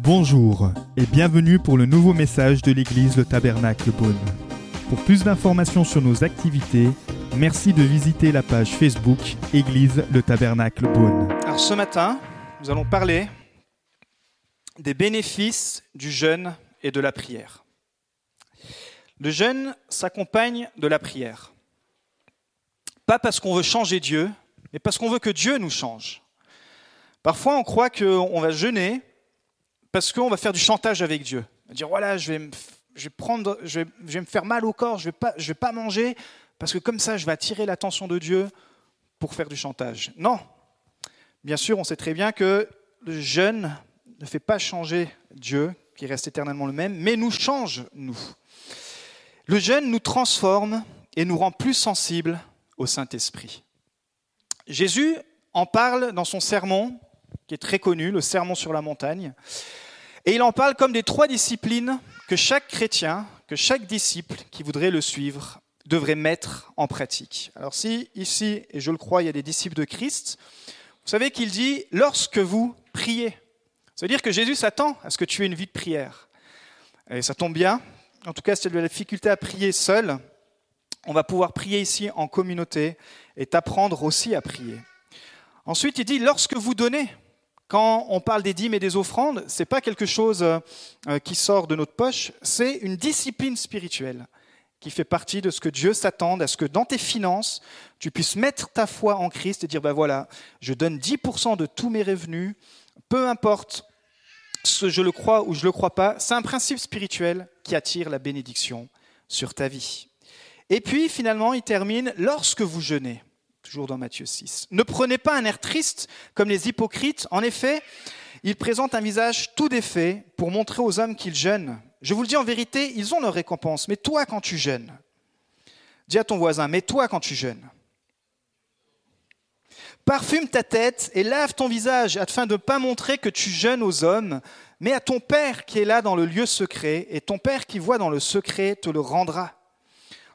Bonjour et bienvenue pour le nouveau message de l'église Le Tabernacle Beaune. Pour plus d'informations sur nos activités, merci de visiter la page Facebook Église Le Tabernacle Beaune. Alors ce matin, nous allons parler des bénéfices du jeûne et de la prière. Le jeûne s'accompagne de la prière. Pas parce qu'on veut changer Dieu, mais parce qu'on veut que Dieu nous change. Parfois, on croit qu'on va jeûner parce qu'on va faire du chantage avec Dieu. Dire voilà, je vais, me, je vais prendre, je vais, me faire mal au corps, je ne vais, vais pas manger, parce que comme ça, je vais attirer l'attention de Dieu pour faire du chantage. Non. Bien sûr, on sait très bien que le jeûne ne fait pas changer Dieu, qui reste éternellement le même, mais nous change, nous. Le jeûne nous transforme et nous rend plus sensibles au Saint-Esprit. Jésus en parle dans son sermon, qui est très connu, le sermon sur la montagne. Et il en parle comme des trois disciplines que chaque chrétien, que chaque disciple qui voudrait le suivre devrait mettre en pratique. Alors si ici, et je le crois, il y a des disciples de Christ, vous savez qu'il dit lorsque vous priez. Ça veut dire que Jésus s'attend à ce que tu aies une vie de prière. Et ça tombe bien. En tout cas, si tu as de la difficulté à prier seul, on va pouvoir prier ici en communauté et t'apprendre aussi à prier. Ensuite, il dit lorsque vous donnez, quand on parle des dîmes et des offrandes, ce n'est pas quelque chose euh, qui sort de notre poche, c'est une discipline spirituelle qui fait partie de ce que Dieu s'attend, à ce que dans tes finances, tu puisses mettre ta foi en Christ et dire, ben voilà, je donne 10% de tous mes revenus, peu importe ce je le crois ou je ne le crois pas, c'est un principe spirituel qui attire la bénédiction sur ta vie. Et puis finalement, il termine, lorsque vous jeûnez toujours dans Matthieu 6. Ne prenez pas un air triste comme les hypocrites. En effet, ils présentent un visage tout défait pour montrer aux hommes qu'ils jeûnent. Je vous le dis en vérité, ils ont leur récompense. Mais toi, quand tu jeûnes, dis à ton voisin, mais toi, quand tu jeûnes, parfume ta tête et lave ton visage afin de ne pas montrer que tu jeûnes aux hommes, mais à ton Père qui est là dans le lieu secret, et ton Père qui voit dans le secret te le rendra.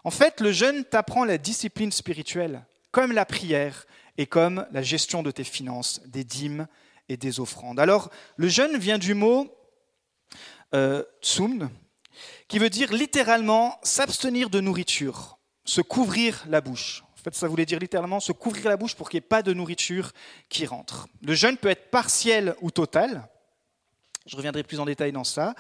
En fait, le jeûne t'apprend la discipline spirituelle comme la prière et comme la gestion de tes finances, des dîmes et des offrandes. Alors, le jeûne vient du mot euh, tsum, qui veut dire littéralement s'abstenir de nourriture, se couvrir la bouche. En fait, ça voulait dire littéralement se couvrir la bouche pour qu'il n'y ait pas de nourriture qui rentre. Le jeûne peut être partiel ou total. Je reviendrai plus en détail dans ça.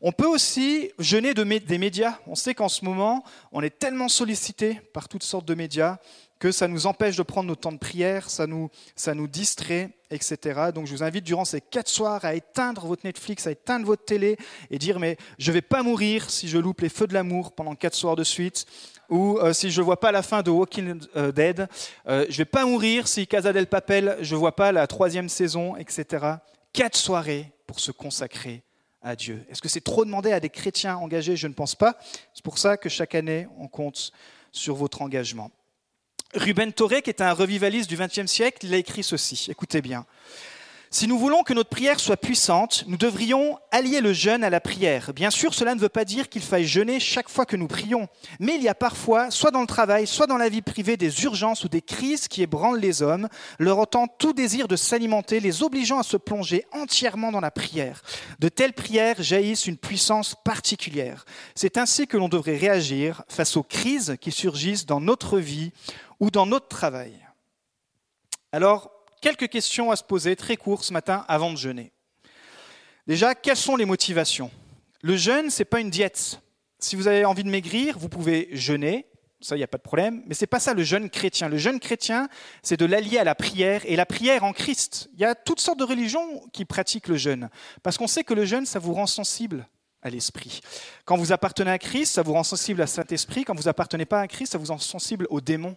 On peut aussi jeûner de, des médias. On sait qu'en ce moment, on est tellement sollicité par toutes sortes de médias que ça nous empêche de prendre nos temps de prière, ça nous, ça nous distrait, etc. Donc je vous invite durant ces quatre soirs à éteindre votre Netflix, à éteindre votre télé et dire mais je ne vais pas mourir si je loupe les feux de l'amour pendant quatre soirs de suite ou euh, si je ne vois pas la fin de Walking euh, Dead, euh, je ne vais pas mourir si Casa del Papel, je ne vois pas la troisième saison, etc. Quatre soirées pour se consacrer à Dieu. Est-ce que c'est trop demandé à des chrétiens engagés? Je ne pense pas. C'est pour ça que chaque année, on compte sur votre engagement. Ruben Toré, qui est un revivaliste du XXe siècle, il a écrit ceci. Écoutez bien. Si nous voulons que notre prière soit puissante, nous devrions allier le jeûne à la prière. Bien sûr, cela ne veut pas dire qu'il faille jeûner chaque fois que nous prions, mais il y a parfois, soit dans le travail, soit dans la vie privée, des urgences ou des crises qui ébranlent les hommes, leur ôtant tout désir de s'alimenter, les obligeant à se plonger entièrement dans la prière. De telles prières jaillissent une puissance particulière. C'est ainsi que l'on devrait réagir face aux crises qui surgissent dans notre vie ou dans notre travail. Alors, quelques questions à se poser très courtes ce matin avant de jeûner. Déjà, quelles sont les motivations? Le jeûne, ce n'est pas une diète. Si vous avez envie de maigrir, vous pouvez jeûner, ça, il n'y a pas de problème, mais ce n'est pas ça le jeûne chrétien. Le jeûne chrétien, c'est de l'allier à la prière et la prière en Christ. Il y a toutes sortes de religions qui pratiquent le jeûne, parce qu'on sait que le jeûne, ça vous rend sensible à l'esprit. Quand vous appartenez à Christ, ça vous rend sensible à Saint-Esprit. Quand vous appartenez pas à Christ, ça vous rend sensible aux démons.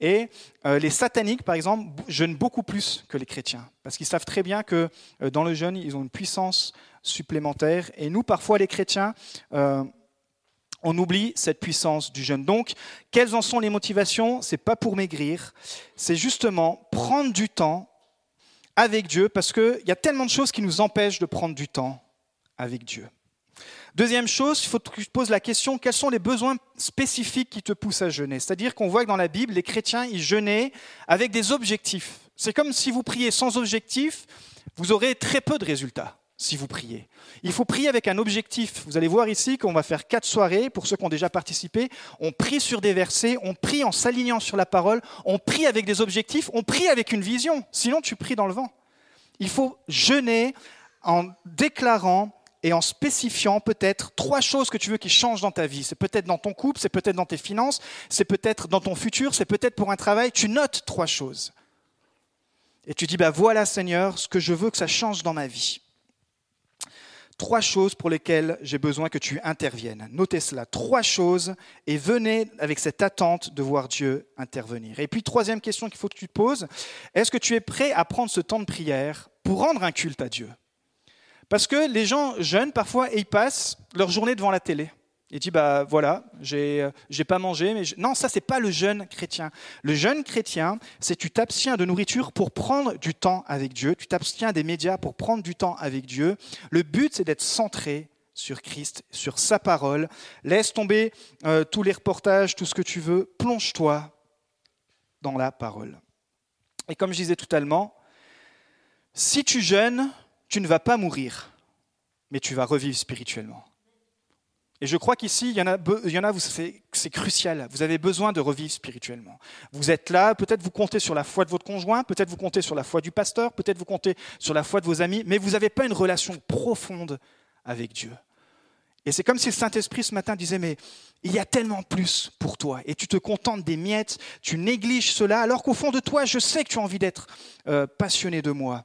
Et euh, les sataniques, par exemple, jeûnent beaucoup plus que les chrétiens, parce qu'ils savent très bien que euh, dans le jeûne, ils ont une puissance supplémentaire. Et nous, parfois, les chrétiens, euh, on oublie cette puissance du jeûne. Donc, quelles en sont les motivations? C'est pas pour maigrir, c'est justement prendre du temps avec Dieu, parce qu'il y a tellement de choses qui nous empêchent de prendre du temps avec Dieu. Deuxième chose, il faut que tu te poses la question, quels sont les besoins spécifiques qui te poussent à jeûner? C'est-à-dire qu'on voit que dans la Bible, les chrétiens, ils jeûnaient avec des objectifs C'est comme si vous priez sans objectif, vous aurez très peu de résultats si vous priez. Il faut prier avec un objectif. Vous allez voir ici qu'on va faire quatre soirées, pour ceux qui ont déjà participé. On prie sur des versets, on prie en s'alignant sur la parole, on prie avec des objectifs, on prie avec une vision. Sinon, tu pries dans le vent. Il faut jeûner en déclarant et en spécifiant peut-être trois choses que tu veux qui changent dans ta vie. C'est peut-être dans ton couple, c'est peut-être dans tes finances, c'est peut-être dans ton futur, c'est peut-être pour un travail. Tu notes trois choses. Et tu dis, bah voilà Seigneur, ce que je veux que ça change dans ma vie trois choses pour lesquelles j'ai besoin que tu interviennes. Notez cela, trois choses, et venez avec cette attente de voir Dieu intervenir. Et puis, troisième question qu'il faut que tu te poses, est-ce que tu es prêt à prendre ce temps de prière pour rendre un culte à Dieu? Parce que les gens jeunes, parfois, ils passent leur journée devant la télé. Il dit bah voilà, j'ai euh, pas mangé, mais non, ça c'est pas le jeune chrétien. Le jeune chrétien, c'est tu t'abstiens de nourriture pour prendre du temps avec Dieu, tu t'abstiens des médias pour prendre du temps avec Dieu. Le but c'est d'être centré sur Christ, sur sa parole. Laisse tomber euh, tous les reportages, tout ce que tu veux, plonge-toi dans la parole. Et comme je disais tout à l'heure, si tu jeûnes, tu ne vas pas mourir, mais tu vas revivre spirituellement. Et je crois qu'ici, il y en a, il y en a c'est crucial. Vous avez besoin de revivre spirituellement. Vous êtes là, peut-être vous comptez sur la foi de votre conjoint, peut-être vous comptez sur la foi du pasteur, peut-être vous comptez sur la foi de vos amis, mais vous n'avez pas une relation profonde avec Dieu. Et c'est comme si le Saint-Esprit ce matin disait, mais il y a tellement plus pour toi. Et tu te contentes des miettes, tu négliges cela, alors qu'au fond de toi, je sais que tu as envie d'être euh, passionné de moi.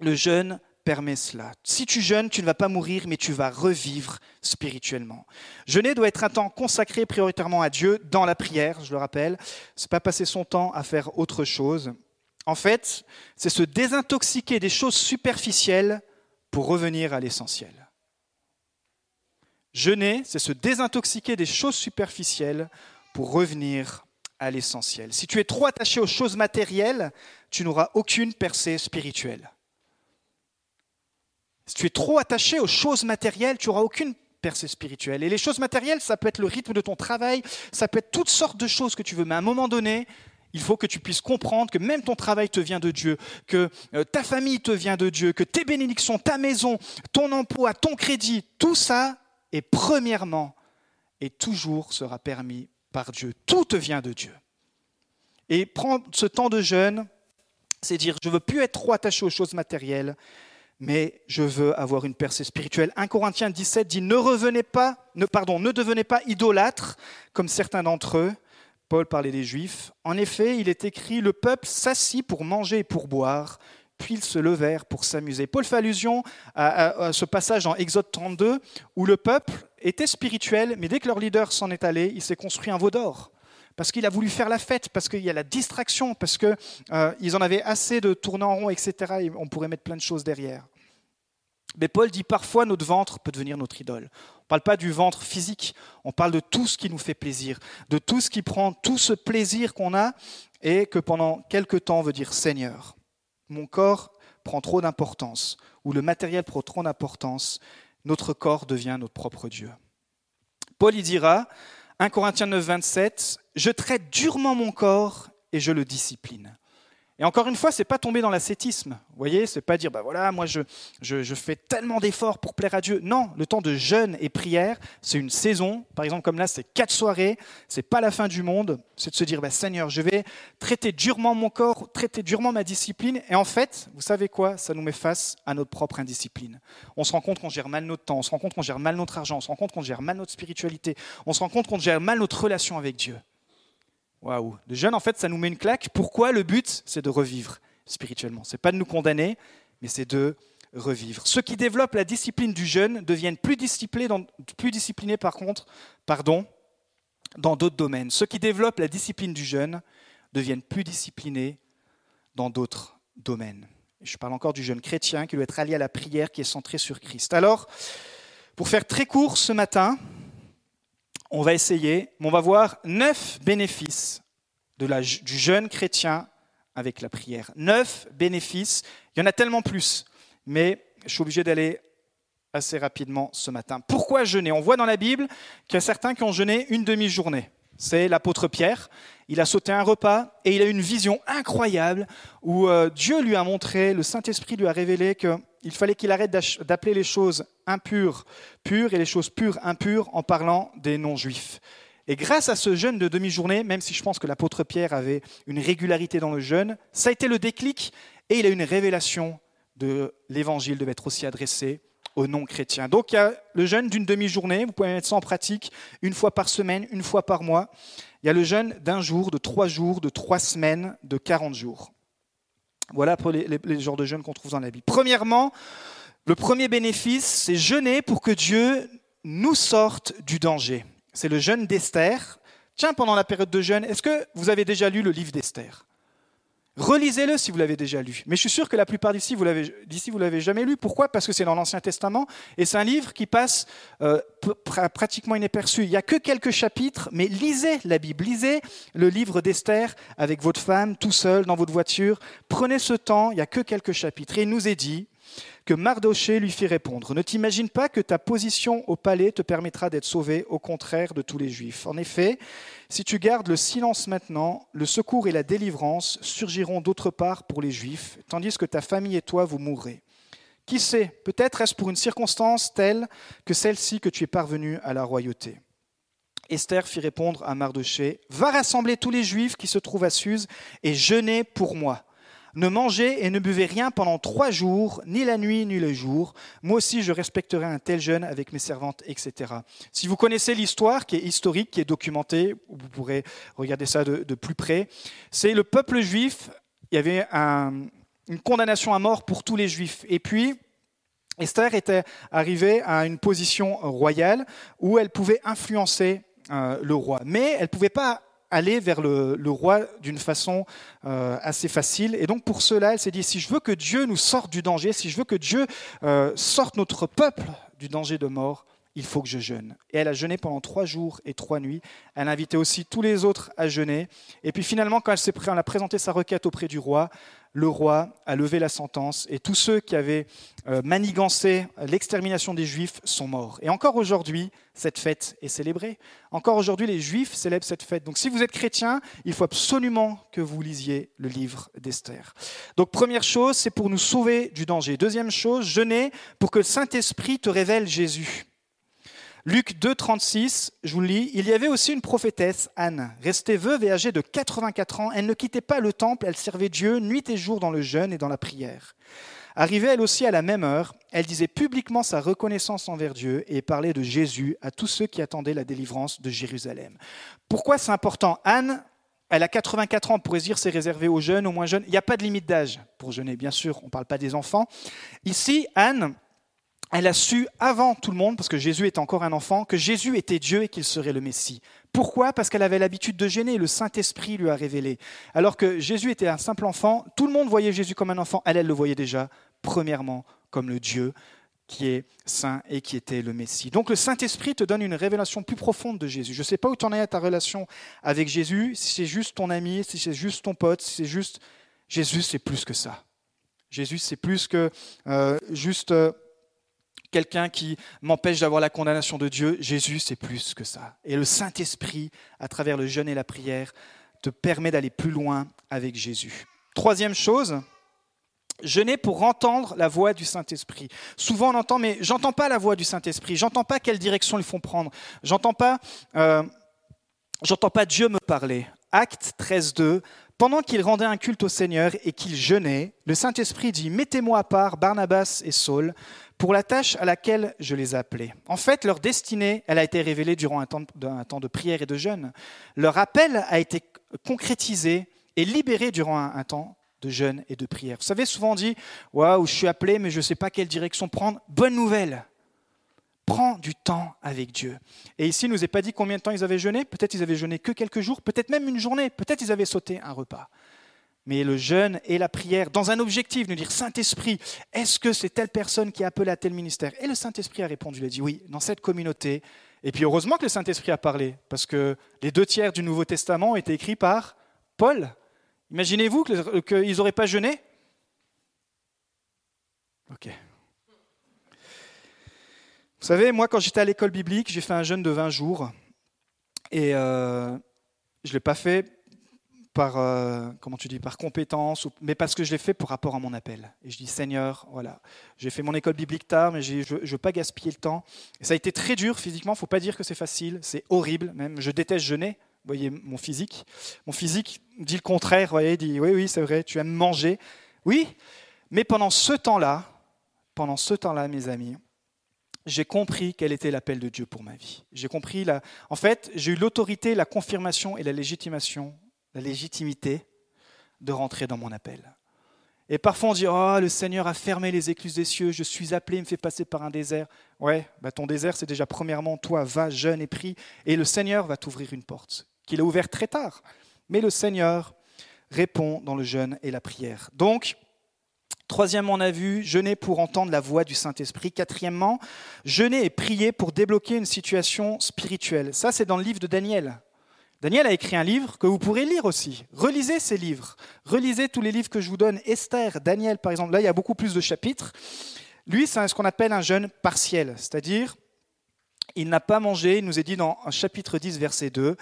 Le jeûne permet cela. Si tu jeûnes, tu ne vas pas mourir, mais tu vas revivre spirituellement. Jeûner doit être un temps consacré prioritairement à Dieu dans la prière, je le rappelle. C'est pas passer son temps à faire autre chose. En fait, c'est se désintoxiquer des choses superficielles pour revenir à l'essentiel. Jeûner, c'est se désintoxiquer des choses superficielles pour revenir à l'essentiel. Si tu es trop attaché aux choses matérielles, tu n'auras aucune percée spirituelle. Si tu es trop attaché aux choses matérielles, tu n'auras aucune percée spirituelle. Et les choses matérielles, ça peut être le rythme de ton travail, ça peut être toutes sortes de choses que tu veux. Mais à un moment donné, il faut que tu puisses comprendre que même ton travail te vient de Dieu, que euh, ta famille te vient de Dieu, que tes bénédictions, ta maison, ton emploi, ton crédit, tout ça est premièrement et toujours sera permis par Dieu. Tout te vient de Dieu. Et prendre ce temps de jeûne, c'est dire, je ne veux plus être trop attaché aux choses matérielles, mais je veux avoir une percée spirituelle. 1 Corinthiens 17 dit ne revenez pas, ne, pardon, ne devenez pas idolâtres comme certains d'entre eux. Paul parlait des Juifs. En effet, il est écrit le peuple s'assit pour manger et pour boire, puis ils se levèrent pour s'amuser. Paul fait allusion à, ce passage dans Exode 32 où le peuple était spirituel, mais dès que leur leader s'en est allé, il s'est construit un veau d'or parce qu'il a voulu faire la fête, parce qu'il y a la distraction, parce qu'ils euh, en avaient assez de tourner en rond, etc. Et on pourrait mettre plein de choses derrière. Mais Paul dit parfois notre ventre peut devenir notre idole. On ne parle pas du ventre physique, on parle de tout ce qui nous fait plaisir, de tout ce qui prend tout ce plaisir qu'on a et que pendant quelque temps veut dire Seigneur. Mon corps prend trop d'importance, ou le matériel prend trop d'importance, notre corps devient notre propre Dieu. Paul y dira, 1 Corinthiens 9, 27, Je traite durement mon corps et je le discipline. Et encore une fois, c'est pas tomber dans l'ascétisme. Vous voyez, c'est pas dire, bah voilà, moi je, je, fais tellement d'efforts pour plaire à Dieu. Non, le temps de jeûne et prière, c'est une saison. Par exemple, comme là, c'est quatre soirées. C'est pas la fin du monde. C'est de se dire, bah, Seigneur, je vais traiter durement mon corps, traiter durement ma discipline. Et en fait, vous savez quoi? Ça nous met face à notre propre indiscipline. On se rend compte qu'on gère mal notre temps. On se rend compte qu'on gère mal notre argent. On se rend compte qu'on gère mal notre spiritualité. On se rend compte qu'on gère mal notre relation avec Dieu. Waouh. Le jeûne, en fait, ça nous met une claque. Pourquoi Le but, c'est de revivre spirituellement? C'est pas de nous condamner, mais c'est de revivre. Ceux qui développent la discipline du jeûne deviennent plus disciplinés, dans, dans d'autres domaines. Ceux qui développent la discipline du jeûne deviennent plus disciplinés dans d'autres domaines. je parle encore du jeûne chrétien qui doit être allié à la prière qui est centrée sur Christ. Alors, pour faire très court ce matin, on va essayer, mais on va voir neuf bénéfices de la, du jeûne chrétien avec la prière. Neuf bénéfices. Il y en a tellement plus, mais je suis obligé d'aller assez rapidement ce matin. Pourquoi jeûner? On voit dans la Bible qu'il y a certains qui ont jeûné une demi-journée. c'est l'apôtre Pierre. Il a sauté un repas et il a une vision incroyable où euh, Dieu lui a montré, le Saint-Esprit lui a révélé qu'il fallait qu'il arrête d'appeler les choses impures pures et les choses pures impures en parlant des non-juifs. Et grâce à ce jeûne de demi-journée, même si je pense que l'apôtre Pierre avait une régularité dans le jeûne, ça a été le déclic et il a une révélation de l'évangile devait être aussi adressé aux non-chrétiens. Donc il y a le jeûne d'une demi-journée, vous pouvez mettre ça en pratique une fois par semaine, une fois par mois. Il y a le jeûne d'un jour, de trois jours, de trois semaines, de 40 jours. Voilà pour les, genres de jeûnes qu'on trouve dans la Bible. Premièrement, le premier bénéfice, c'est jeûner pour que Dieu nous sorte du danger. C'est le jeûne d'Esther. Tiens, pendant la période de jeûne, est-ce que vous avez déjà lu le livre d'Esther? Relisez-le si vous l'avez déjà lu. Mais je suis sûr que la plupart d'ici, vous vous l'avez jamais lu. Pourquoi? Parce que c'est dans l'Ancien Testament et c'est un livre qui passe euh, pratiquement inaperçu. Il n'y a que quelques chapitres, mais lisez la Bible. Lisez le livre d'Esther avec votre femme, tout seul, dans votre voiture. Prenez ce temps, il n'y a que quelques chapitres. Et il nous est dit, que Mardoché lui fit répondre Ne t'imagine pas que ta position au palais te permettra d'être sauvé, au contraire de tous les Juifs. En effet, si tu gardes le silence maintenant, le secours et la délivrance surgiront d'autre part pour les Juifs, tandis que ta famille et toi, vous mourrez. Qui sait, peut-être est-ce pour une circonstance telle que celle-ci que tu es parvenu à la royauté. Esther fit répondre à Mardoché Va rassembler tous les Juifs qui se trouvent à Suse et jeûnez pour moi ne mangez et ne buvez rien pendant trois jours, ni la nuit ni le jour. Moi aussi, je respecterai un tel jeûne avec mes servantes, etc. Si vous connaissez l'histoire, qui est historique, qui est documentée, vous pourrez regarder ça de, plus près, c'est le peuple juif. Il y avait une condamnation à mort pour tous les juifs. Et puis, Esther était arrivée à une position royale où elle pouvait influencer euh, le roi. Mais elle ne pouvait pas aller vers le, roi d'une façon euh, assez facile. Et donc pour cela, elle s'est dit, si je veux que Dieu nous sorte du danger, si je veux que Dieu euh, sorte notre peuple du danger de mort, il faut que je jeûne. Et elle a jeûné pendant trois jours et trois nuits. Elle a invité aussi tous les autres à jeûner. Et puis finalement, quand elle, elle a présenté sa requête auprès du roi, le roi a levé la sentence et tous ceux qui avaient euh, manigancé l'extermination des Juifs sont morts. Et encore aujourd'hui, cette fête est célébrée. Encore aujourd'hui, les Juifs célèbrent cette fête. Donc si vous êtes chrétien, il faut absolument que vous lisiez le livre d'Esther. Donc première chose, c'est pour nous sauver du danger. Deuxième chose, jeûner pour que le Saint-Esprit te révèle Jésus. Luc 2, 36, je vous le lis. Il y avait aussi une prophétesse, Anne, restée veuve et âgée de 84 ans. Elle ne quittait pas le temple, elle servait Dieu nuit et jour dans le jeûne et dans la prière. Arrivée elle aussi à la même heure, elle disait publiquement sa reconnaissance envers Dieu et parlait de Jésus à tous ceux qui attendaient la délivrance de Jérusalem. Pourquoi c'est important? Anne, elle a 84 ans, on pourrait dire c'est réservé aux jeunes, aux moins jeunes. Il n'y a pas de limite d'âge pour jeûner, bien sûr, on ne parle pas des enfants. Ici, Anne, elle a su avant tout le monde, parce que Jésus était encore un enfant, que Jésus était Dieu et qu'il serait le Messie. Pourquoi? Parce qu'elle avait l'habitude de gêner, le Saint-Esprit lui a révélé. Alors que Jésus était un simple enfant, tout le monde voyait Jésus comme un enfant, elle, elle le voyait déjà, premièrement, comme le Dieu qui est saint et qui était le Messie. Donc le Saint-Esprit te donne une révélation plus profonde de Jésus. Je ne sais pas où tu en es à ta relation avec Jésus, si c'est juste ton ami, si c'est juste ton pote, si c'est juste... Jésus, c'est plus que ça. Jésus, c'est plus que euh, juste... Euh, quelqu'un qui m'empêche d'avoir la condamnation de Dieu. Jésus, c'est plus que ça. Et le Saint-Esprit, à travers le jeûne et la prière, te permet d'aller plus loin avec Jésus. Troisième chose, jeûner pour entendre la voix du Saint-Esprit. Souvent on entend, mais j'entends pas la voix du Saint-Esprit, j'entends pas quelle direction ils font prendre, j'entends pas, euh, j'entends pas Dieu me parler. Acte 13.2, pendant qu'il rendait un culte au Seigneur et qu'il jeûnait, le Saint-Esprit dit, mettez-moi à part Barnabas et Saul pour la tâche à laquelle je les appelais. En fait, leur destinée, elle a été révélée durant un temps, de, prière et de jeûne. Leur appel a été concrétisé et libéré durant un, temps de jeûne et de prière. Vous savez, souvent on dit Waouh, je suis appelé, mais je ne sais pas quelle direction prendre. Bonne nouvelle Prends du temps avec Dieu. Et ici, il ne nous est pas dit combien de temps ils avaient jeûné. Peut-être ils avaient jeûné que quelques jours, peut-être même une journée, peut-être ils avaient sauté un repas mais le jeûne et la prière dans un objectif, nous dire Saint-Esprit, est-ce que c'est telle personne qui est appelée à tel ministère? Et le Saint-Esprit a répondu, il a dit oui, dans cette communauté. Et puis heureusement que le Saint-Esprit a parlé, parce que les deux tiers du Nouveau Testament ont été écrits par Paul. Imaginez-vous qu'ils n'auraient pas jeûné? Ok. Vous savez, moi, quand j'étais à l'école biblique, j'ai fait un jeûne de 20 jours. Et euh, je ne l'ai pas fait par, euh, comment tu dis, par compétence, mais parce que je l'ai fait pour rapport à mon appel. Et je dis, Seigneur, voilà, j'ai fait mon école biblique tard, mais je ne veux pas gaspiller le temps. Et ça a été très dur physiquement, il ne faut pas dire que c'est facile, c'est horrible même. Je déteste jeûner, vous voyez mon physique. Mon physique dit le contraire, vous voyez, dit, oui, oui, c'est vrai, tu aimes manger. Oui, mais pendant ce temps-là, pendant ce temps-là, mes amis, j'ai compris quel était l'appel de Dieu pour ma vie. J'ai compris la... En fait, j'ai eu l'autorité, la confirmation et la légitimation, la légitimité de rentrer dans mon appel. Et parfois on dit Oh, le Seigneur a fermé les écluses des cieux, je suis appelé, il me fait passer par un désert. Ouais, bah ton désert, c'est déjà premièrement toi, va, jeûne et prie, et le Seigneur va t'ouvrir une porte, qu'il a ouverte très tard. Mais le Seigneur répond dans le jeûne et la prière. Donc, Troisièmement, on a vu jeûner pour entendre la voix du Saint-Esprit. Quatrièmement, jeûner et prier pour débloquer une situation spirituelle. Ça, c'est dans le livre de Daniel. Daniel a écrit un livre que vous pourrez lire aussi. Relisez ces livres. Relisez tous les livres que je vous donne. Esther, Daniel, par exemple. Là, il y a beaucoup plus de chapitres. Lui, c'est ce qu'on appelle un jeûne partiel. C'est-à-dire, il n'a pas mangé. Il nous est dit dans chapitre 10, verset 2.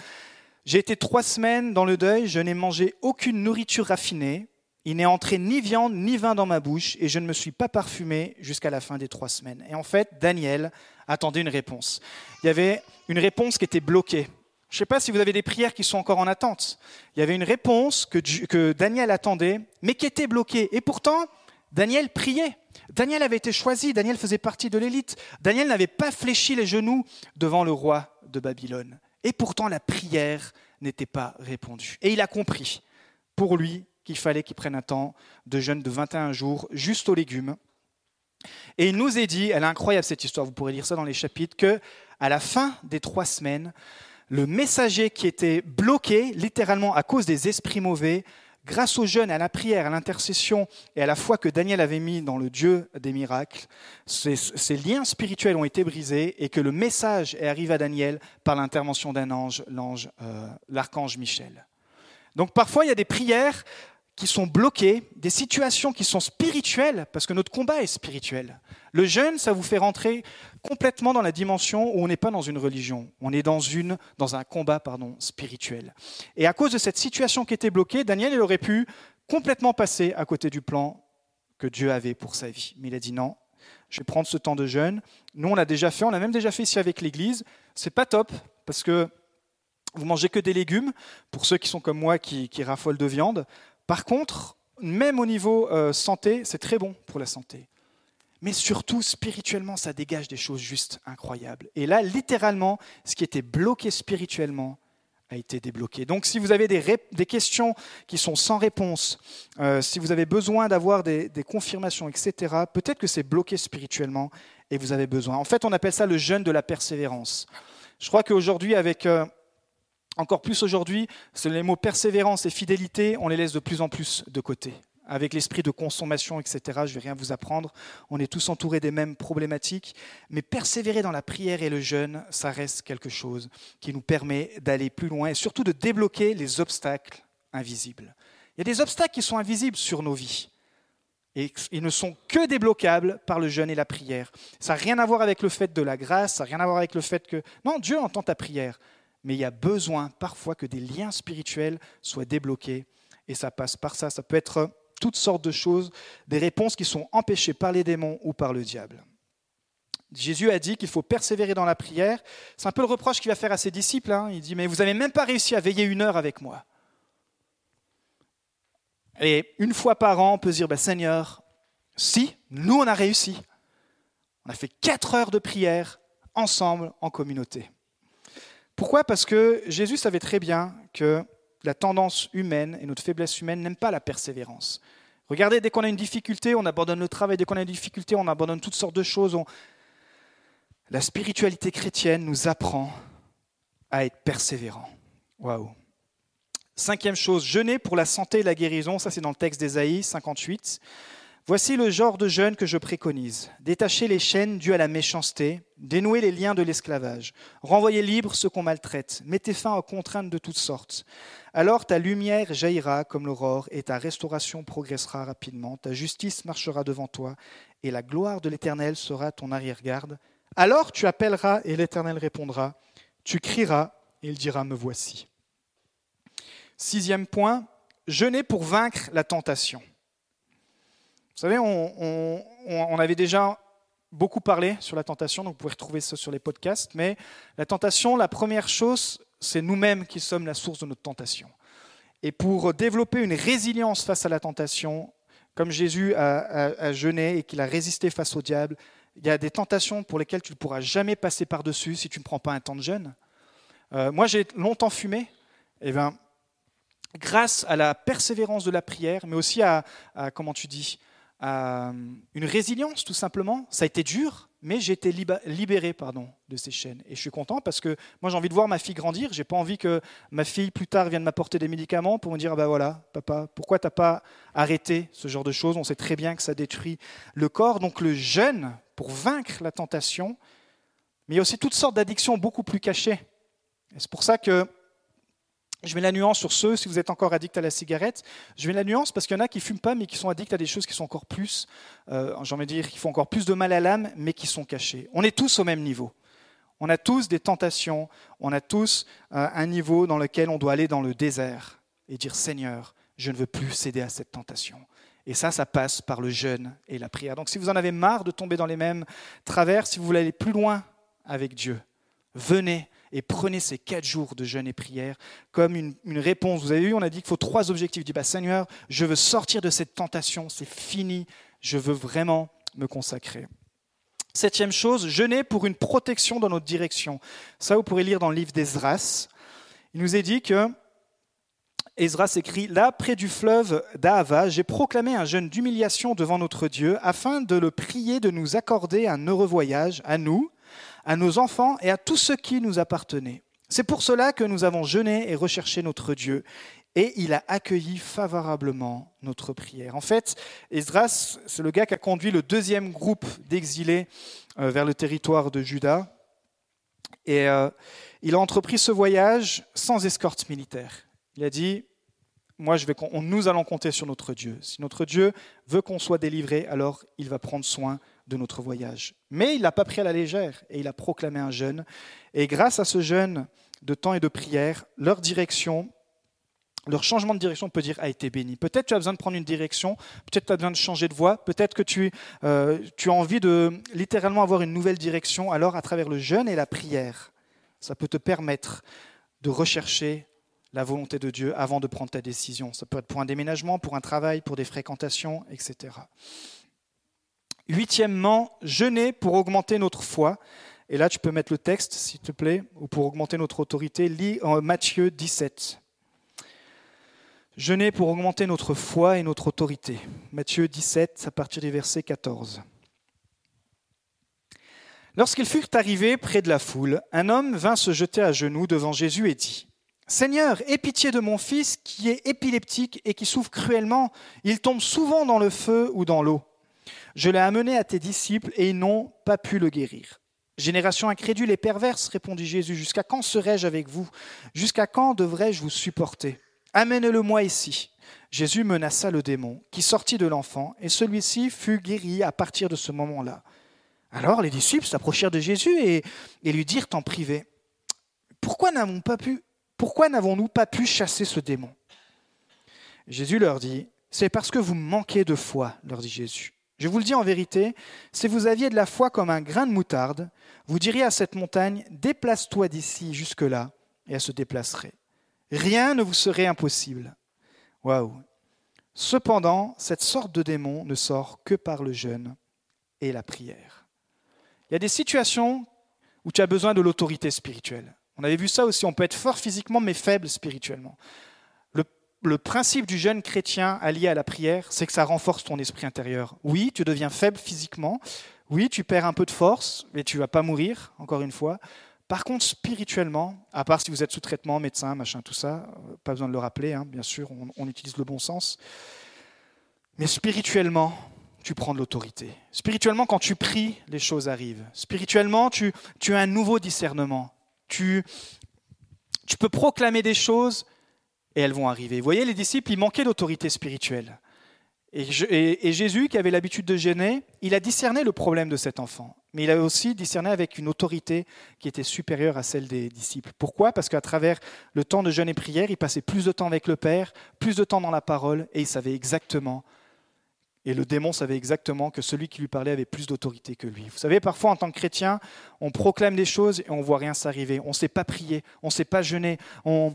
J'ai été trois semaines dans le deuil. Je n'ai mangé aucune nourriture raffinée il n'est entré ni viande ni vin dans ma bouche, et je ne me suis pas parfumé jusqu'à la fin des trois semaines. Et en fait, Daniel attendait une réponse. Il y avait une réponse qui était bloquée. Je ne sais pas si vous avez des prières qui sont encore en attente. Il y avait une réponse que, que Daniel attendait, mais qui était bloquée. Et pourtant, Daniel priait. Daniel avait été choisi, Daniel faisait partie de l'élite. Daniel n'avait pas fléchi les genoux devant le roi de Babylone. Et pourtant, la prière n'était pas répondue. Et il a compris. Pour lui, qu'il fallait qu'il prenne un temps de jeûne de 21 jours juste aux légumes. Et il nous est dit, elle est incroyable cette histoire, vous pourrez lire ça dans les chapitres, que à la fin des trois semaines, le messager qui était bloqué, littéralement à cause des esprits mauvais, grâce au jeûne, à la prière, à l'intercession et à la foi que Daniel avait mis dans le Dieu des miracles, ces, liens spirituels ont été brisés et que le message est arrivé à Daniel par l'intervention d'un ange, euh, l'archange Michel. Donc parfois il y a des prières qui sont bloqués, des situations qui sont spirituelles, parce que notre combat est spirituel. Le jeûne, ça vous fait rentrer complètement dans la dimension où on n'est pas dans une religion, on est dans, une, dans un combat pardon, spirituel. Et à cause de cette situation qui était bloquée, Daniel il aurait pu complètement passer à côté du plan que Dieu avait pour sa vie. Mais il a dit non, je vais prendre ce temps de jeûne. Nous, on l'a déjà fait, on l'a même déjà fait ici avec l'Église. C'est pas top, parce que vous mangez que des légumes, pour ceux qui sont comme moi qui raffolent de viande. Par contre, même au niveau euh, santé, c'est très bon pour la santé. Mais surtout, spirituellement, ça dégage des choses juste incroyables. Et là, littéralement, ce qui était bloqué spirituellement a été débloqué. Donc, si vous avez des, questions qui sont sans réponse, euh, si vous avez besoin d'avoir des, confirmations, etc., peut-être que c'est bloqué spirituellement et vous avez besoin. En fait, on appelle ça le jeûne de la persévérance. Je crois qu'aujourd'hui, avec... Euh, encore plus aujourd'hui, les mots persévérance et fidélité, on les laisse de plus en plus de côté. Avec l'esprit de consommation, etc., je ne vais rien vous apprendre, on est tous entourés des mêmes problématiques, mais persévérer dans la prière et le jeûne, ça reste quelque chose qui nous permet d'aller plus loin et surtout de débloquer les obstacles invisibles. Il y a des obstacles qui sont invisibles sur nos vies. Et ils ne sont que débloquables par le jeûne et la prière. Ça n'a rien à voir avec le fait de la grâce, ça n'a rien à voir avec le fait que... Non, Dieu entend ta prière mais il y a besoin parfois que des liens spirituels soient débloqués, et ça passe par ça. Ça peut être toutes sortes de choses, des réponses qui sont empêchées par les démons ou par le diable. Jésus a dit qu'il faut persévérer dans la prière. C'est un peu le reproche qu'il va faire à ses disciples. Hein. Il dit, mais vous n'avez même pas réussi à veiller une heure avec moi. Et une fois par an, on peut se dire, bah, Seigneur, si, nous, on a réussi. On a fait quatre heures de prière ensemble, en communauté. Pourquoi? Parce que Jésus savait très bien que la tendance humaine et notre faiblesse humaine n'aiment pas la persévérance. Regardez, dès qu'on a une difficulté, on abandonne le travail, dès qu'on a une difficulté, on abandonne toutes sortes de choses. La spiritualité chrétienne nous apprend à être persévérant. Waouh. Cinquième chose, jeûner pour la santé et la guérison, ça c'est dans le texte d'Ésaïe 58. Voici le genre de jeûne que je préconise. Détacher les chaînes dues à la méchanceté, dénouer les liens de l'esclavage, renvoyer libre ceux qu'on maltraite, mettez fin aux contraintes de toutes sortes. Alors ta lumière jaillira comme l'aurore et ta restauration progressera rapidement, ta justice marchera devant toi et la gloire de l'Éternel sera ton arrière-garde. Alors tu appelleras et l'Éternel répondra, tu crieras et il dira, me voici. Sixième point, jeûner pour vaincre la tentation. Vous savez, on, avait déjà beaucoup parlé sur la tentation, donc vous pouvez retrouver ça sur les podcasts, mais la tentation, la première chose, c'est nous-mêmes qui sommes la source de notre tentation. Et pour développer une résilience face à la tentation, comme Jésus a, jeûné et qu'il a résisté face au diable, il y a des tentations pour lesquelles tu ne pourras jamais passer par-dessus si tu ne prends pas un temps de jeûne. Euh, moi, j'ai longtemps fumé. Et eh bien, grâce à la persévérance de la prière, mais aussi à, comment tu dis, à une résilience tout simplement. Ça a été dur, mais j'ai été libéré pardon, de ces chaînes. Et je suis content parce que moi j'ai envie de voir ma fille grandir. J'ai pas envie que ma fille plus tard vienne m'apporter des médicaments pour me dire bah voilà, papa, pourquoi t'as pas arrêté ce genre de choses? On sait très bien que ça détruit le corps. Donc le jeûne pour vaincre la tentation, mais il y a aussi toutes sortes d'addictions beaucoup plus cachées. Et c'est pour ça que je mets la nuance sur ceux, si vous êtes encore addict à la cigarette, je mets la nuance parce qu'il y en a qui fument pas, mais qui sont addicts à des choses qui sont encore plus, euh, j'ai envie de dire, qui font encore plus de mal à l'âme, mais qui sont cachées. On est tous au même niveau. On a tous des tentations, on a tous euh, un niveau dans lequel on doit aller dans le désert et dire Seigneur, je ne veux plus céder à cette tentation. Et ça, ça passe par le jeûne et la prière. Donc si vous en avez marre de tomber dans les mêmes travers, si vous voulez aller plus loin avec Dieu, venez et prenez ces quatre jours de jeûne et prière comme une, réponse. Vous avez vu, on a dit qu'il faut trois objectifs. Dit, bah, Seigneur, je veux sortir de cette tentation, c'est fini, je veux vraiment me consacrer. Septième chose, jeûner pour une protection dans notre direction. Ça, vous pourrez lire dans le livre d'Esdras. Il nous est dit que Esdras écrit Là, près du fleuve d'Ahava, j'ai proclamé un jeûne d'humiliation devant notre Dieu afin de le prier de nous accorder un heureux voyage à nous, à nos enfants et à tous ceux qui nous appartenaient. C'est pour cela que nous avons jeûné et recherché notre Dieu, et il a accueilli favorablement notre prière. En fait, Esdras, c'est le gars qui a conduit le deuxième groupe d'exilés euh, vers le territoire de Juda, et euh, il a entrepris ce voyage sans escorte militaire. Il a dit, moi, je vais, nous allons compter sur notre Dieu. Si notre Dieu veut qu'on soit délivré, alors il va prendre soin de notre voyage. Mais il l'a pas pris à la légère et il a proclamé un jeûne. Et grâce à ce jeûne de temps et de prière, leur direction, leur changement de direction, on peut dire, a été béni. Peut-être tu as besoin de prendre une direction, peut-être tu as besoin de changer de voie, peut-être que tu, euh, tu as envie de littéralement avoir une nouvelle direction. Alors, à travers le jeûne et la prière, ça peut te permettre de rechercher la volonté de Dieu avant de prendre ta décision. Ça peut être pour un déménagement, pour un travail, pour des fréquentations, etc. Huitièmement, jeûner pour augmenter notre foi. Et là, tu peux mettre le texte, s'il te plaît, ou pour augmenter notre autorité. Lis en Matthieu 17. Jeûner pour augmenter notre foi et notre autorité. Matthieu 17, à partir du verset 14. Lorsqu'ils furent arrivés près de la foule, un homme vint se jeter à genoux devant Jésus et dit Seigneur, aie pitié de mon fils qui est épileptique et qui souffre cruellement. Il tombe souvent dans le feu ou dans l'eau. Je l'ai amené à tes disciples et ils n'ont pas pu le guérir. Génération incrédule et perverse, répondit Jésus, jusqu'à quand serai-je avec vous? Jusqu'à quand devrais-je vous supporter? Amène-le-moi ici. Jésus menaça le démon, qui sortit de l'enfant, et celui-ci fut guéri à partir de ce moment-là. Alors les disciples s'approchèrent de Jésus et, lui dirent en privé, pourquoi n'avons-nous pas pu chasser ce démon? Jésus leur dit, C'est parce que vous manquez de foi, leur dit Jésus. Je vous le dis en vérité, si vous aviez de la foi comme un grain de moutarde, vous diriez à cette montagne, déplace-toi d'ici jusque-là, et elle se déplacerait. Rien ne vous serait impossible. Waouh. Cependant, cette sorte de démon ne sort que par le jeûne et la prière. Il y a des situations où tu as besoin de l'autorité spirituelle. On avait vu ça aussi, on peut être fort physiquement mais faible spirituellement le principe du jeûne chrétien allié à la prière, c'est que ça renforce ton esprit intérieur. Oui, tu deviens faible physiquement. Oui, tu perds un peu de force, mais tu vas pas mourir, encore une fois. Par contre, spirituellement, à part si vous êtes sous traitement, médecin, machin, tout ça, euh, pas besoin de le rappeler, hein, bien sûr, on, utilise le bon sens. Mais spirituellement, tu prends de l'autorité. Spirituellement, quand tu pries, les choses arrivent. Spirituellement, tu, as un nouveau discernement. Tu peux proclamer des choses et elles vont arriver. Vous voyez, les disciples, ils manquaient d'autorité spirituelle. Et, Jésus, qui avait l'habitude de gêner, il a discerné le problème de cet enfant. Mais il a aussi discerné avec une autorité qui était supérieure à celle des disciples. Pourquoi? Parce qu'à travers le temps de jeûne et prière, il passait plus de temps avec le Père, plus de temps dans la parole, et il savait exactement, et le démon savait exactement que celui qui lui parlait avait plus d'autorité que lui. Vous savez, parfois en tant que chrétien, on proclame des choses et on voit rien s'arriver. On ne sait pas prier, on ne sait pas jeûner. On,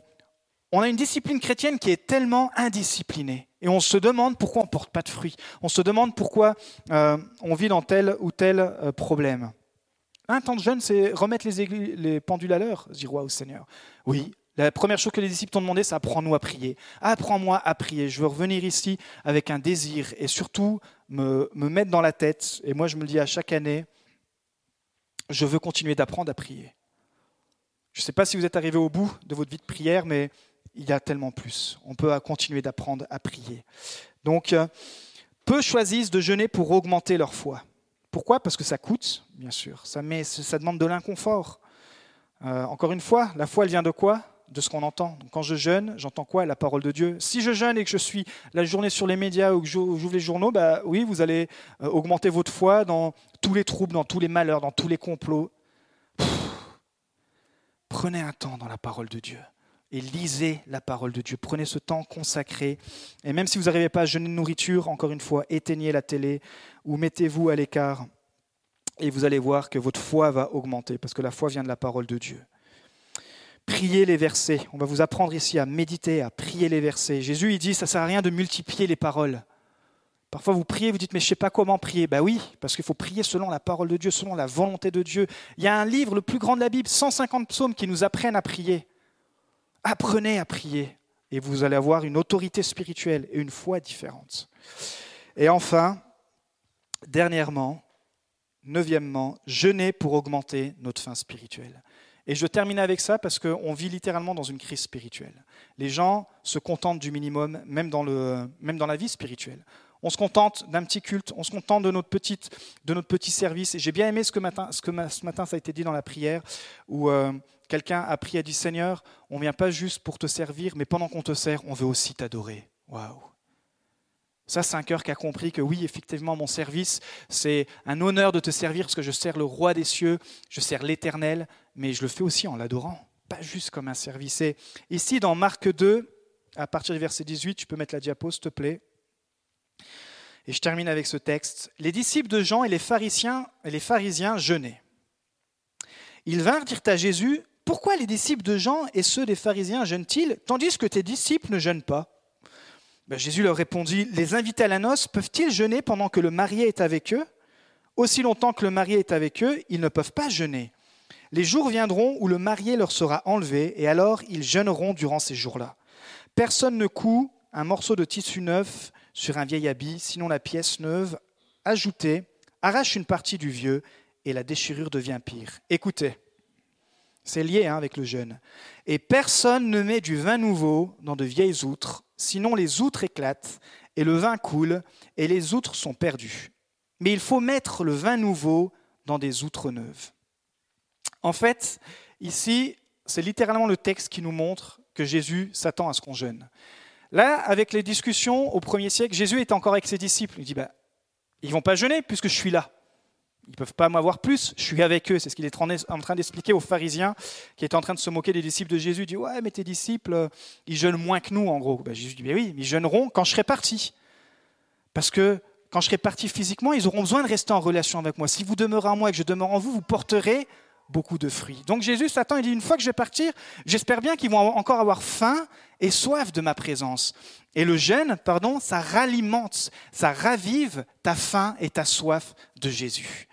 on a une discipline chrétienne qui est tellement indisciplinée. Et on se demande pourquoi on ne porte pas de fruits. On se demande pourquoi euh, on vit dans tel ou tel euh, problème. Un temps de jeûne, c'est remettre les, les pendules à l'heure, dit roi au Seigneur. Oui, la première chose que les disciples t'ont demandé, c'est apprends-nous à prier. Apprends-moi à prier. Je veux revenir ici avec un désir et surtout me, me mettre dans la tête. Et moi, je me le dis à chaque année, je veux continuer d'apprendre à prier. Je ne sais pas si vous êtes arrivé au bout de votre vie de prière, mais il y a tellement plus. On peut continuer d'apprendre à prier. Donc, euh, peu choisissent de jeûner pour augmenter leur foi. Pourquoi? Parce que ça coûte, bien sûr. Ça, met, ça demande de l'inconfort. Euh, encore une fois, la foi, elle vient de quoi? De ce qu'on entend. quand je jeûne, j'entends quoi? La parole de Dieu. Si je jeûne et que je suis la journée sur les médias ou que j'ouvre les journaux, bah oui, vous allez euh, augmenter votre foi dans tous les troubles, dans tous les malheurs, dans tous les complots. Prenez un temps dans la parole de Dieu et lisez la parole de Dieu. Prenez ce temps consacré. Et même si vous n'arrivez pas à jeûner de nourriture, encore une fois, éteignez la télé ou mettez-vous à l'écart et vous allez voir que votre foi va augmenter parce que la foi vient de la parole de Dieu. Priez les versets. On va vous apprendre ici à méditer, à prier les versets. Jésus, il dit, ça ne sert à rien de multiplier les paroles. Parfois, vous priez, vous dites, mais je ne sais pas comment prier. Ben oui, parce qu'il faut prier selon la parole de Dieu, selon la volonté de Dieu. Il y a un livre, le plus grand de la Bible, 150 psaumes, qui nous apprennent à prier. Apprenez à prier et vous allez avoir une autorité spirituelle et une foi différente. Et enfin, dernièrement, neuvièmement, jeûner pour augmenter notre fin spirituelle. Et je termine avec ça parce qu'on vit littéralement dans une crise spirituelle. Les gens se contentent du minimum, même dans, le, même dans la vie spirituelle. On se contente d'un petit culte, on se contente de notre, petite, de notre petit service. Et j'ai bien aimé ce que, matin, ce matin ça a été dit dans la prière, où euh, quelqu'un a prié et a dit Seigneur, on ne vient pas juste pour te servir, mais pendant qu'on te sert, on veut aussi t'adorer. Waouh ça, c'est un cœur qui a compris que oui, effectivement, mon service, c'est un honneur de te servir parce que je sers le roi des cieux, je sers l'éternel, mais je le fais aussi en l'adorant, pas juste comme un service. Ici, dans Marc 2, à partir du verset 18, tu peux mettre la diapo, s'il te plaît. Et je termine avec ce texte. Les disciples de Jean et les pharisiens, et les pharisiens jeûnaient. Ils vinrent dire à Jésus, pourquoi les disciples de Jean et ceux des pharisiens jeûnent-ils, tandis que tes disciples ne jeûnent pas? Ben, Jésus leur répondit, les invités à la noce peuvent-ils jeûner pendant que le marié est avec eux? Aussi longtemps que le marié est avec eux, ils ne peuvent pas jeûner. Les jours viendront où le marié leur sera enlevé, et alors ils jeûneront durant ces jours-là. Personne ne coud un morceau de tissu neuf sur un vieil habit, sinon la pièce neuve ajoutée arrache une partie du vieux, et la déchirure devient pire. Écoutez, c'est lié hein, avec le jeûne. Et personne ne met du vin nouveau dans de vieilles outres, sinon les outres éclatent et le vin coule et les outres sont perdues. Mais il faut mettre le vin nouveau dans des outres neuves. En fait, ici, c'est littéralement le texte qui nous montre que Jésus s'attend à ce qu'on jeûne. Là, avec les discussions au premier siècle, Jésus est encore avec ses disciples. Il dit, bah, ils vont pas jeûner puisque je suis là. Ils ne peuvent pas m'avoir plus, je suis avec eux. C'est ce qu'il est en train d'expliquer aux pharisiens qui étaient en train de se moquer des disciples de Jésus. Il dit Ouais, mais tes disciples, ils jeûnent moins que nous, en gros. Ben, Jésus dit Mais oui, ils jeûneront quand je serai parti. Parce que quand je serai parti physiquement, ils auront besoin de rester en relation avec moi. Si vous demeurez en moi et que je demeure en vous, vous porterez beaucoup de fruits. Donc Jésus s'attend, il dit Une fois que je vais partir, j'espère bien qu'ils vont encore avoir faim et soif de ma présence. Et le jeûne, pardon, ça ralimente, ça ravive ta faim et ta soif de Jésus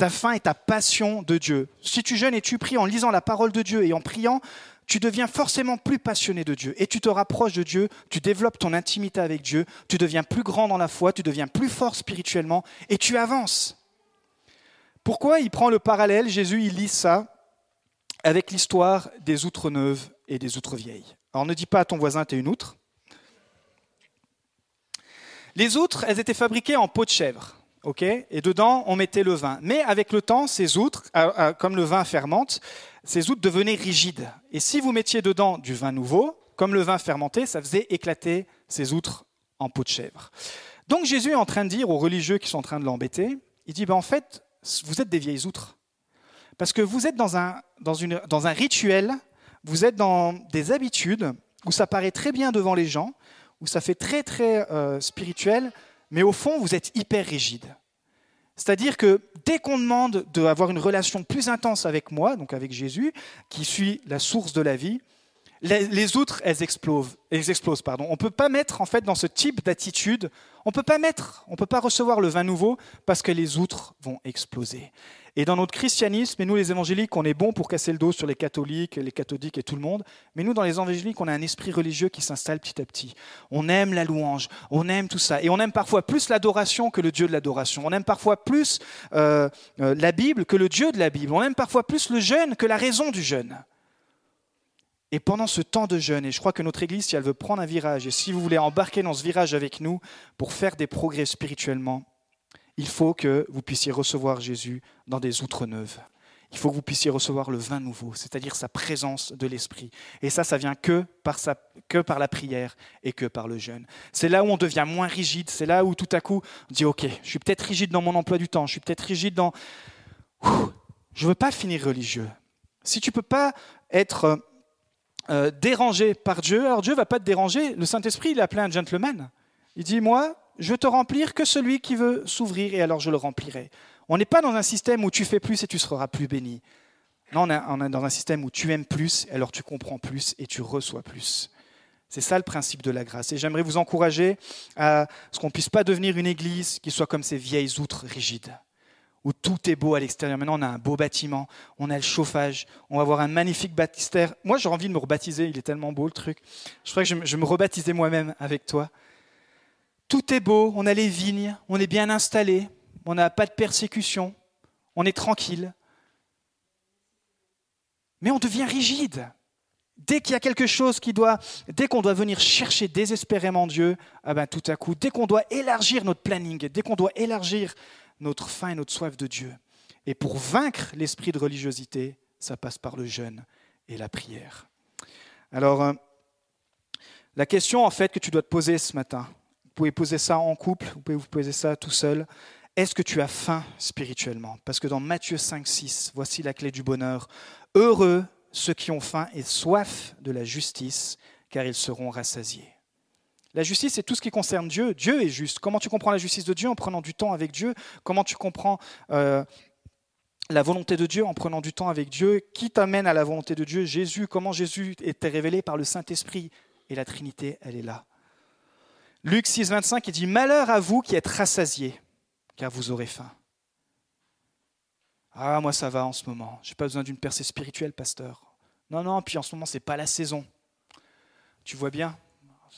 ta faim et ta passion de Dieu. Si tu jeûnes et tu pries en lisant la parole de Dieu et en priant, tu deviens forcément plus passionné de Dieu et tu te rapproches de Dieu, tu développes ton intimité avec Dieu, tu deviens plus grand dans la foi, tu deviens plus fort spirituellement et tu avances. Pourquoi il prend le parallèle Jésus, il lit ça avec l'histoire des outres neuves et des outres vieilles. Alors ne dis pas à ton voisin, tu es une outre. Les outres, elles étaient fabriquées en peau de chèvre et dedans, on mettait le vin. Mais avec le temps, ces outres, euh, euh, comme le vin fermente, ces outres devenaient rigides. Et si vous mettiez dedans du vin nouveau, comme le vin fermenté, ça faisait éclater ces outres en peau de chèvre. Donc Jésus est en train de dire aux religieux qui sont en train de l'embêter, il dit, ben, en fait, vous êtes des vieilles outres. Parce que vous êtes dans un, dans, une, dans un rituel, vous êtes dans des habitudes où ça paraît très bien devant les gens, où ça fait très très euh, spirituel, mais au fond, vous êtes hyper rigide. C'est-à-dire que dès qu'on demande d'avoir une relation plus intense avec moi, donc avec Jésus, qui suit la source de la vie, les, outres, elles explosent. Elles explosent pardon. On ne peut pas mettre, en fait, dans ce type d'attitude, on peut pas mettre, on peut pas recevoir le vin nouveau parce que les outres vont exploser. Et dans notre christianisme, et nous les évangéliques, on est bon pour casser le dos sur les catholiques, les catholiques et tout le monde, mais nous dans les évangéliques, on a un esprit religieux qui s'installe petit à petit. On aime la louange, on aime tout ça, et on aime parfois plus l'adoration que le Dieu de l'adoration. On aime parfois plus euh, euh, la Bible que le Dieu de la Bible. On aime parfois plus le jeûne que la raison du jeûne. Et pendant ce temps de jeûne, et je crois que notre Église, si elle veut prendre un virage, et si vous voulez embarquer dans ce virage avec nous pour faire des progrès spirituellement, il faut que vous puissiez recevoir Jésus dans des outres neuves. Il faut que vous puissiez recevoir le vin nouveau, c'est-à-dire sa présence de l'Esprit. Et ça, ça vient que par, la prière et que par le jeûne. C'est là où on devient moins rigide, c'est là où tout à coup on dit, OK, je suis peut-être rigide dans mon emploi du temps, je suis peut-être rigide dans... Je ne veux pas finir religieux. Si tu ne peux pas être euh, dérangé par Dieu, alors Dieu va pas te déranger. Le Saint-Esprit, il a appelé un gentleman. Il dit, moi, je te remplir que celui qui veut s'ouvrir, et alors je le remplirai. On n'est pas dans un système où tu fais plus et tu seras plus béni. Non, on est dans un système où tu aimes plus, alors tu comprends plus et tu reçois plus. C'est ça le principe de la grâce. Et j'aimerais vous encourager à ce qu'on ne puisse pas devenir une église qui soit comme ces vieilles outres rigides où tout est beau à l'extérieur. Maintenant, on a un beau bâtiment, on a le chauffage, on va avoir un magnifique baptistère. Moi, j'ai envie de me rebaptiser, il est tellement beau le truc. Je crois que je, me rebaptisais moi-même avec toi. Tout est beau, on a les vignes, on est bien installé, on n'a pas de persécution, on est tranquille. Mais on devient rigide. Dès qu'il y a quelque chose qui doit, dès qu'on doit venir chercher désespérément Dieu, ah ben tout à coup, dès qu'on doit élargir notre planning, dès qu'on doit élargir notre faim et notre soif de Dieu. Et pour vaincre l'esprit de religiosité, ça passe par le jeûne et la prière. Alors, euh, la question en fait que tu dois te poser ce matin, vous pouvez poser ça en couple, vous pouvez vous poser ça tout seul. Est-ce que tu as faim spirituellement? Parce que dans Matthieu 5, 6, voici la clé du bonheur. Heureux ceux qui ont faim et soif de la justice, car ils seront rassasiés. La justice, c'est tout ce qui concerne Dieu. Dieu est juste. Comment tu comprends la justice de Dieu en prenant du temps avec Dieu? Comment tu comprends euh, la volonté de Dieu en prenant du temps avec Dieu? Qui t'amène à la volonté de Dieu? Jésus. Comment Jésus était révélé? Par le Saint-Esprit Et la Trinité, elle est là. Luc 6, 25, il dit Malheur à vous qui êtes rassasiés, car vous aurez faim. Ah, moi ça va en ce moment. Je n'ai pas besoin d'une percée spirituelle, pasteur. Non, non, puis en ce moment, ce n'est pas la saison. Tu vois bien,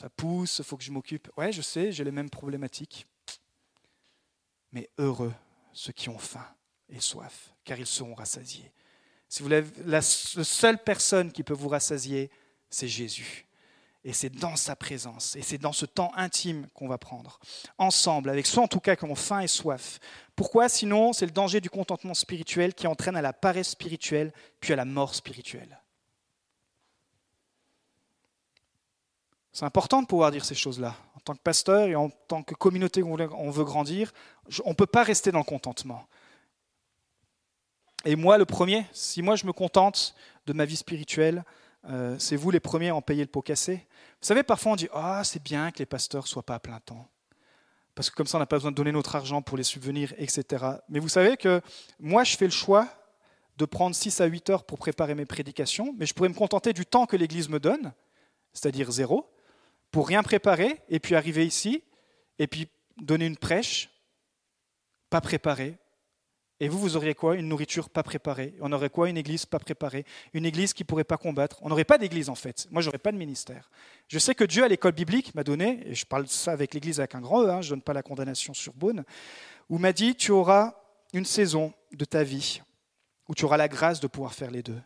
ça pousse, il faut que je m'occupe. Ouais, je sais, j'ai les mêmes problématiques. Mais heureux ceux qui ont faim et soif, car ils seront rassasiés. Si vous la, la seule personne qui peut vous rassasier, c'est Jésus. Et c'est dans sa présence, et c'est dans ce temps intime qu'on va prendre, ensemble, avec ceux en tout cas qui ont faim et soif. Pourquoi? Sinon, c'est le danger du contentement spirituel qui entraîne à la paresse spirituelle, puis à la mort spirituelle. C'est important de pouvoir dire ces choses-là. En tant que pasteur et en tant que communauté où on veut grandir, on ne peut pas rester dans le contentement. Et moi, le premier, si moi je me contente de ma vie spirituelle, euh, c'est vous les premiers à en payer le pot cassé. Vous savez, parfois on dit Ah, c'est bien que les pasteurs soient pas à plein temps. Parce que comme ça, on n'a pas besoin de donner notre argent pour les subvenir, etc. Mais vous savez que moi, je fais le choix de prendre 6 à 8 heures pour préparer mes prédications, mais je pourrais me contenter du temps que l'Église me donne, c'est-à-dire zéro, pour rien préparer, et puis arriver ici, et puis donner une prêche, pas préparée. Et vous, vous auriez quoi? Une nourriture pas préparée. On aurait quoi? Une église pas préparée. Une église qui ne pourrait pas combattre. On n'aurait pas d'église en fait. Moi, j'aurais pas de ministère. Je sais que Dieu, à l'école biblique, m'a donné, et je parle de ça avec l'église avec un grand E, hein, je ne donne pas la condamnation sur Beaune, où m'a dit Tu auras une saison de ta vie où tu auras la grâce de pouvoir faire les deux.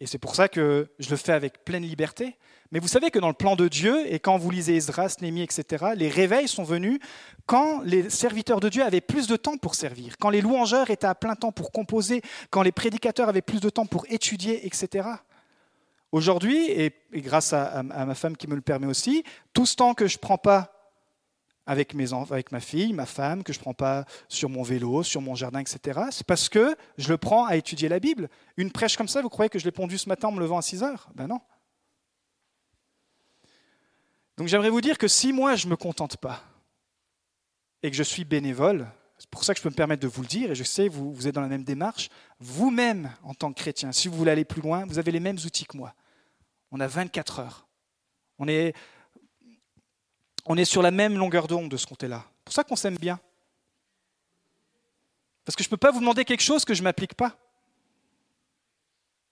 Et c'est pour ça que je le fais avec pleine liberté. Mais vous savez que dans le plan de Dieu, et quand vous lisez Esdras, Némi, etc., les réveils sont venus quand les serviteurs de Dieu avaient plus de temps pour servir, quand les louangeurs étaient à plein temps pour composer, quand les prédicateurs avaient plus de temps pour étudier, etc. Aujourd'hui, et, grâce à, ma femme qui me le permet aussi, tout ce temps que je ne prends pas avec, ma fille, ma femme, que je ne prends pas sur mon vélo, sur mon jardin, etc. C'est parce que je le prends à étudier la Bible. Une prêche comme ça, vous croyez que je l'ai pondue ce matin en me levant à 6 heures? Ben non. Donc j'aimerais vous dire que si moi je ne me contente pas et que je suis bénévole, c'est pour ça que je peux me permettre de vous le dire, et je sais, vous, vous êtes dans la même démarche, vous-même en tant que chrétien, si vous voulez aller plus loin, vous avez les mêmes outils que moi. On a 24 heures. On est on est sur la même longueur d'onde de ce côté-là. C'est pour ça qu'on s'aime bien. Parce que je ne peux pas vous demander quelque chose que je ne m'applique pas.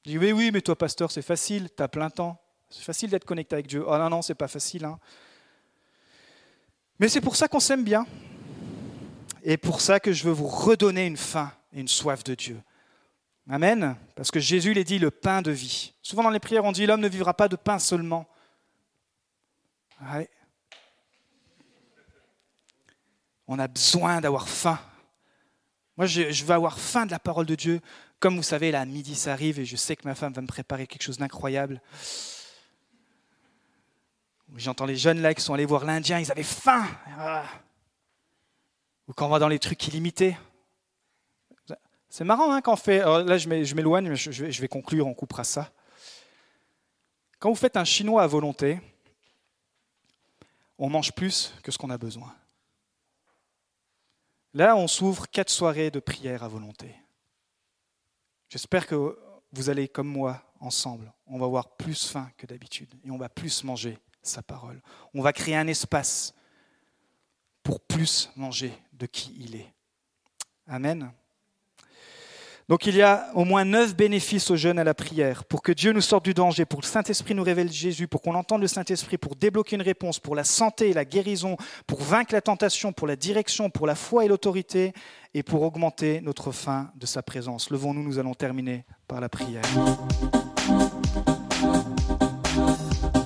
Je dis oui, oui, mais toi, pasteur, c'est facile, tu as plein temps. C'est facile d'être connecté avec Dieu. Oh non, non, c'est pas facile. Hein. Mais c'est pour ça qu'on s'aime bien. Et pour ça que je veux vous redonner une faim et une soif de Dieu. Amen. Parce que Jésus l'a dit le pain de vie. Souvent dans les prières, on dit l'homme ne vivra pas de pain seulement. On a besoin d'avoir faim. Moi, je, veux avoir faim de la parole de Dieu. Comme vous savez, là, midi, ça arrive et je sais que ma femme va me préparer quelque chose d'incroyable. J'entends les jeunes là qui sont allés voir l'Indien, ils avaient faim. Ah. Ou quand on va dans les trucs illimités. C'est marrant hein, quand on fait. là, je m'éloigne, mais je vais conclure, on coupera ça. Quand vous faites un chinois à volonté, on mange plus que ce qu'on a besoin. Là, on s'ouvre quatre soirées de prière à volonté. J'espère que vous allez, comme moi, ensemble. On va avoir plus faim que d'habitude et on va plus manger sa parole. On va créer un espace pour plus manger de qui il est. Amen. Donc il y a au moins neuf bénéfices aux jeunes à la prière, pour que Dieu nous sorte du danger, pour que le Saint-Esprit nous révèle Jésus, pour qu'on entende le Saint-Esprit, pour débloquer une réponse, pour la santé et la guérison, pour vaincre la tentation, pour la direction, pour la foi et l'autorité, et pour augmenter notre faim de sa présence. Levons-nous, nous allons terminer par la prière.